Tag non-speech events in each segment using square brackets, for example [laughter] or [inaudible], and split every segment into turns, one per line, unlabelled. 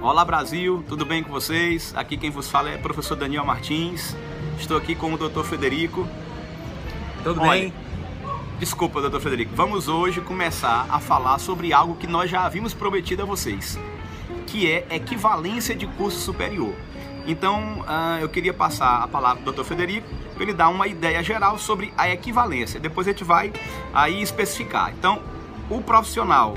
Olá Brasil, tudo bem com vocês? Aqui quem vos fala é o professor Daniel Martins. Estou aqui com o Dr. Federico.
Tudo
Olha,
bem?
Desculpa, Dr. Federico. Vamos hoje começar a falar sobre algo que nós já havíamos prometido a vocês, que é equivalência de curso superior. Então, ah, eu queria passar a palavra para o Dr. Federico para ele dar uma ideia geral sobre a equivalência. Depois a gente vai aí especificar. Então, o profissional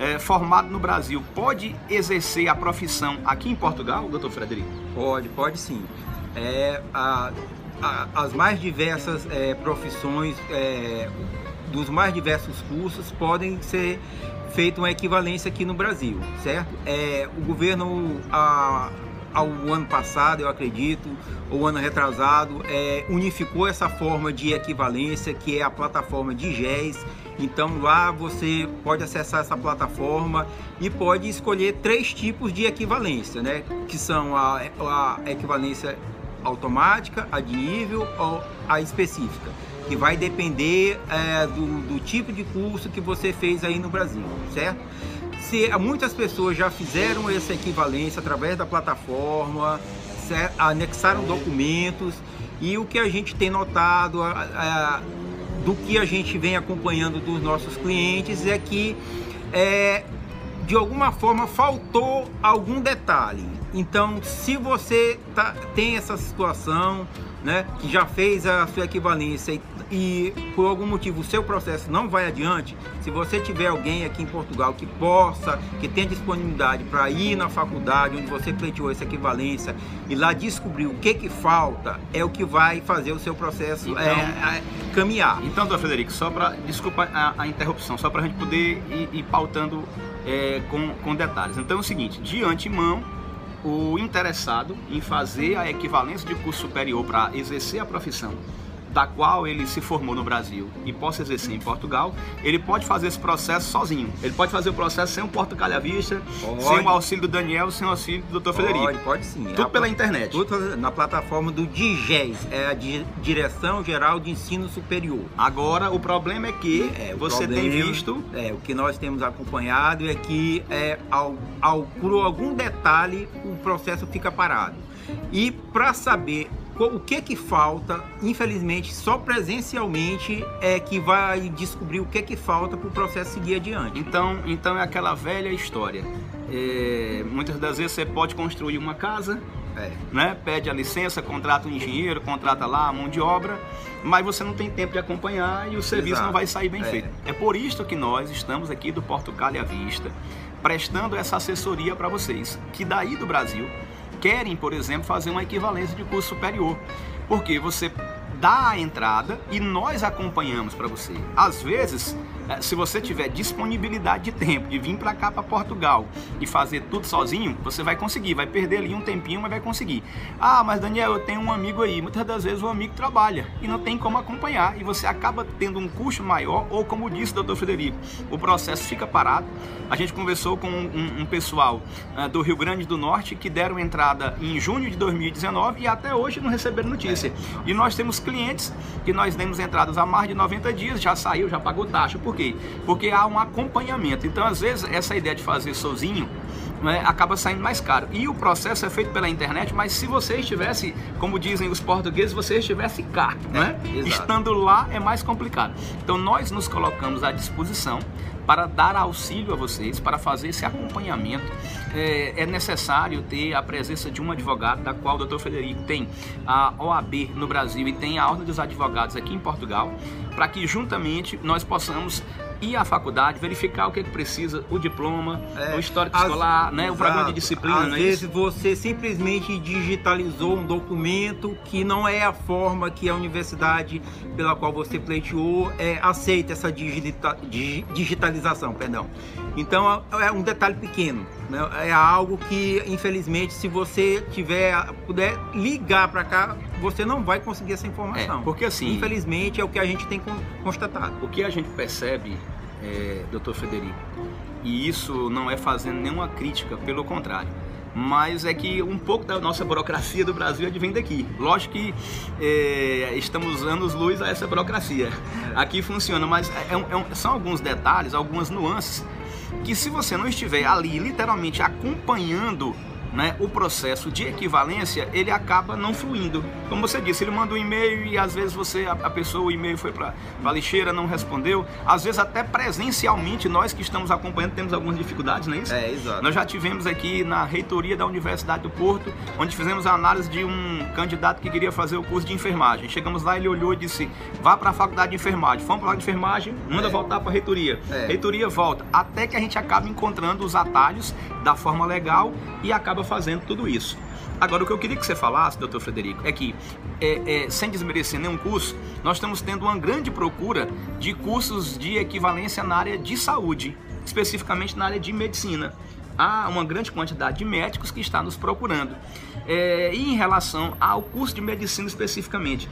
é, formado no Brasil pode exercer a profissão aqui em Portugal, doutor Frederico?
Pode, pode sim. É, a, a, as mais diversas é, profissões, é, dos mais diversos cursos, podem ser feita uma equivalência aqui no Brasil, certo? É, o governo, a, ao ano passado, eu acredito, ou ano retrasado, é, unificou essa forma de equivalência, que é a plataforma de GES. Então lá você pode acessar essa plataforma e pode escolher três tipos de equivalência, né? Que são a, a equivalência automática, a de nível ou a específica, que vai depender é, do, do tipo de curso que você fez aí no Brasil, certo? Se, muitas pessoas já fizeram essa equivalência através da plataforma, certo? anexaram documentos e o que a gente tem notado a, a, do que a gente vem acompanhando dos nossos clientes é que é, de alguma forma faltou algum detalhe. Então, se você tá, tem essa situação, né, que já fez a sua equivalência e, e, por algum motivo o seu processo não vai adiante, se você tiver alguém aqui em Portugal que possa, que tenha disponibilidade para ir na faculdade onde você pleiteou essa equivalência e lá descobrir o que que falta, é o que vai fazer o seu processo então, é, é, caminhar.
Então, doutor Federico, só para, desculpa a, a, interrupção, só para a gente poder ir, ir pautando é, com, com detalhes. Então é o seguinte, de antemão, o interessado em fazer a equivalência de curso superior para exercer a profissão da qual ele se formou no Brasil e possa exercer em Portugal, ele pode fazer esse processo sozinho. Ele pode fazer o processo sem um porta-calha à vista, pode. sem o auxílio do Daniel, sem o auxílio do Dr. Federico.
Pode, pode sim.
Tudo pela internet.
Tudo na plataforma do DIGES, é a Direção Geral de Ensino Superior.
Agora, o problema é que é, você problema, tem visto...
É, o que nós temos acompanhado é que é, ao, ao, por algum detalhe o processo fica parado. E para saber o que que falta, infelizmente, só presencialmente é que vai descobrir o que que falta para o processo seguir adiante.
Então, então é aquela velha história. É, muitas das vezes você pode construir uma casa, é. né? pede a licença, contrata um engenheiro, contrata lá a mão de obra, mas você não tem tempo de acompanhar e o serviço Exato. não vai sair bem é. feito. É por isso que nós estamos aqui do Portugal à Vista, prestando essa assessoria para vocês, que daí do Brasil querem, por exemplo, fazer uma equivalência de curso superior. Porque você dá a entrada e nós acompanhamos para você. Às vezes, se você tiver disponibilidade de tempo de vir para cá para Portugal e fazer tudo sozinho, você vai conseguir, vai perder ali um tempinho, mas vai conseguir. Ah, mas Daniel, eu tenho um amigo aí. Muitas das vezes o amigo trabalha e não tem como acompanhar e você acaba tendo um custo maior ou como disse o doutor Frederico, o processo fica parado. A gente conversou com um, um pessoal uh, do Rio Grande do Norte que deram entrada em junho de 2019 e até hoje não receberam notícia. E nós temos clientes que nós demos entradas há mais de 90 dias, já saiu, já pagou taxa. Por quê? Porque há um acompanhamento. Então, às vezes, essa ideia de fazer sozinho né, acaba saindo mais caro. E o processo é feito pela internet, mas se você estivesse, como dizem os portugueses, você estivesse cá, né? estando lá é mais complicado. Então nós nos colocamos à disposição para dar auxílio a vocês, para fazer esse acompanhamento. É, é, necessário ter a presença de um advogado, da qual o doutor Federico tem a OAB no Brasil e tem a Ordem dos Advogados aqui em Portugal, para que juntamente nós possamos ir à faculdade, verificar o que, é que precisa, o diploma, é, o histórico as, escolar, né, o programa de disciplina.
Às
é
vezes você simplesmente digitalizou um documento que não é a forma que a universidade pela qual você pleiteou é, aceita essa digita, digitalização, perdão. Então é um detalhe pequeno, né? é algo que infelizmente se você tiver puder ligar para cá você não vai conseguir essa informação.
É, porque assim,
infelizmente é o que a gente tem constatado.
O que a gente percebe, é, doutor Federico, e isso não é fazendo nenhuma crítica, pelo contrário mas é que um pouco da nossa burocracia do Brasil advém daqui. Lógico que é, estamos anos luz a essa burocracia. Aqui funciona, mas é, é, é são alguns detalhes, algumas nuances que se você não estiver ali literalmente acompanhando né, o processo de equivalência ele acaba não fluindo. Como você disse, ele manda um e-mail e às vezes você a, a pessoa o e-mail foi para a lixeira, não respondeu. Às vezes até presencialmente nós que estamos acompanhando temos algumas dificuldades, não é isso?
É, exato.
Nós já tivemos aqui na reitoria da Universidade do Porto, onde fizemos a análise de um candidato que queria fazer o curso de enfermagem. Chegamos lá, ele olhou e disse: "Vá para a faculdade de enfermagem". Fomos para a de enfermagem, manda é. voltar para a reitoria. É. Reitoria volta, até que a gente acaba encontrando os atalhos da forma legal e acaba acaba fazendo tudo isso. Agora, o que eu queria que você falasse, doutor Frederico, é que, é, é, sem desmerecer nenhum curso, nós estamos tendo uma grande procura de cursos de equivalência na área de saúde, especificamente na área de medicina. Há uma grande quantidade de médicos que está nos procurando. É, e em relação ao curso de medicina especificamente,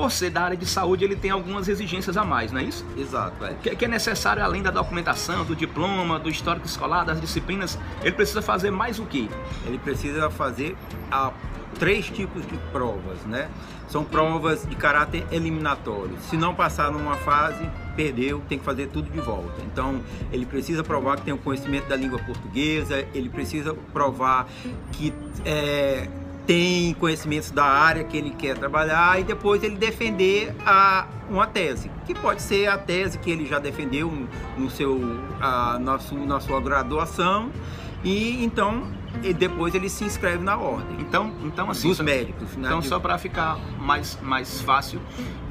por ser da área de saúde, ele tem algumas exigências a mais, não é isso?
Exato. É.
Que, que, é necessário, além da documentação, do diploma, do histórico escolar, das disciplinas, ele precisa fazer mais o quê?
Ele precisa fazer a, três tipos de provas, né? São provas de caráter eliminatório. Se não passar numa fase, perdeu, tem que fazer tudo de volta. Então, ele precisa provar que tem o conhecimento da língua portuguesa, ele precisa provar que é, tem conhecimentos da área que ele quer trabalhar e depois ele defender a, uma tese, que pode ser a tese que ele já defendeu no seu, a, na, sua, na sua graduação. E então e depois ele se inscreve na ordem.
Então, então assim,
dos médicos.
Né? Então só para ficar mais mais fácil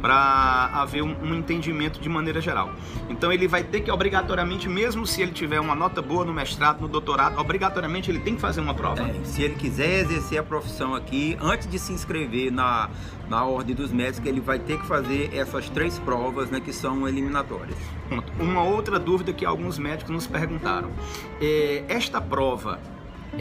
para haver um, um, entendimento de maneira geral. Então ele vai ter que obrigatoriamente, mesmo se ele tiver uma nota boa no mestrado, no doutorado, obrigatoriamente ele tem que fazer uma prova.
É, se ele quiser exercer a profissão aqui, antes de se inscrever na na ordem dos médicos, ele vai ter que fazer essas três provas, né, que são eliminatórias.
Uma outra dúvida que alguns médicos nos perguntaram: é, esta prova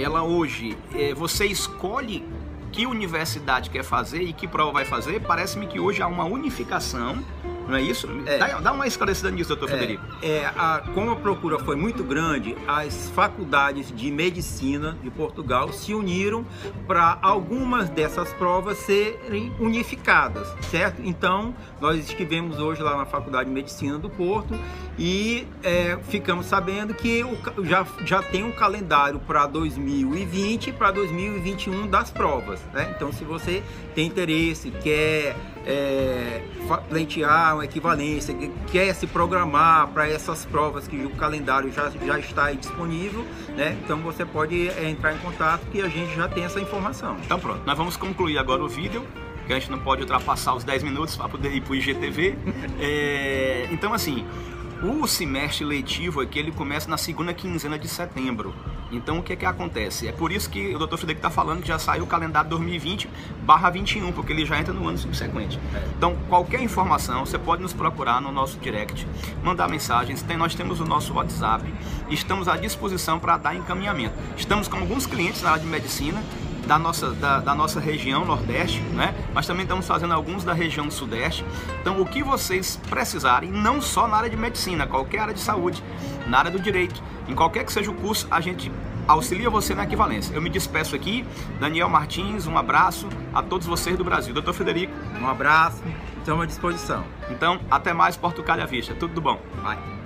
ela hoje, é, você escolhe que universidade quer fazer e que prova vai fazer, parece-me que hoje há uma unificação não é isso? É. Dá, dá, uma esclarecida nisso, doutor
é,
Federico.
É, a, como a procura foi muito grande, as faculdades de medicina de Portugal se uniram para algumas dessas provas serem unificadas, certo? Então, nós estivemos hoje lá na Faculdade de Medicina do Porto e é, ficamos sabendo que o, já, já tem um calendário para 2020 e para 2021 das provas, né? Então, se você tem interesse, quer é, pleitear uma equivalência, quer se programar para essas provas que o calendário já, já está disponível, né? Então você pode é, entrar em contato que a gente já tem essa informação.
Então pronto, nós vamos concluir agora o vídeo que a gente não pode ultrapassar os 10 minutos para poder ir para o IGTV. [laughs] é, então, assim, o semestre letivo aqui ele começa na segunda quinzena de setembro. Então o que é que acontece? É por isso que o Dr. Frederico está falando que já saiu o calendário 2020 barra 21, porque ele já entra no ano subsequente. Então qualquer informação você pode nos procurar no nosso direct, mandar mensagens. Tem, nós temos o nosso WhatsApp, estamos à disposição para dar encaminhamento. Estamos com alguns clientes na área de medicina da nossa, da, da, nossa região Nordeste, né? mas também estamos fazendo alguns da região Sudeste. Então, o que vocês precisarem, não só na área de medicina, qualquer área de saúde, na área do direito, em qualquer que seja o curso, a gente auxilia você na equivalência. Eu me despeço aqui, Daniel Martins, um abraço a todos vocês do Brasil. Doutor Federico.
Um abraço, estamos à disposição.
Então, até mais, Portugal à vista. Tudo bom.
Vai.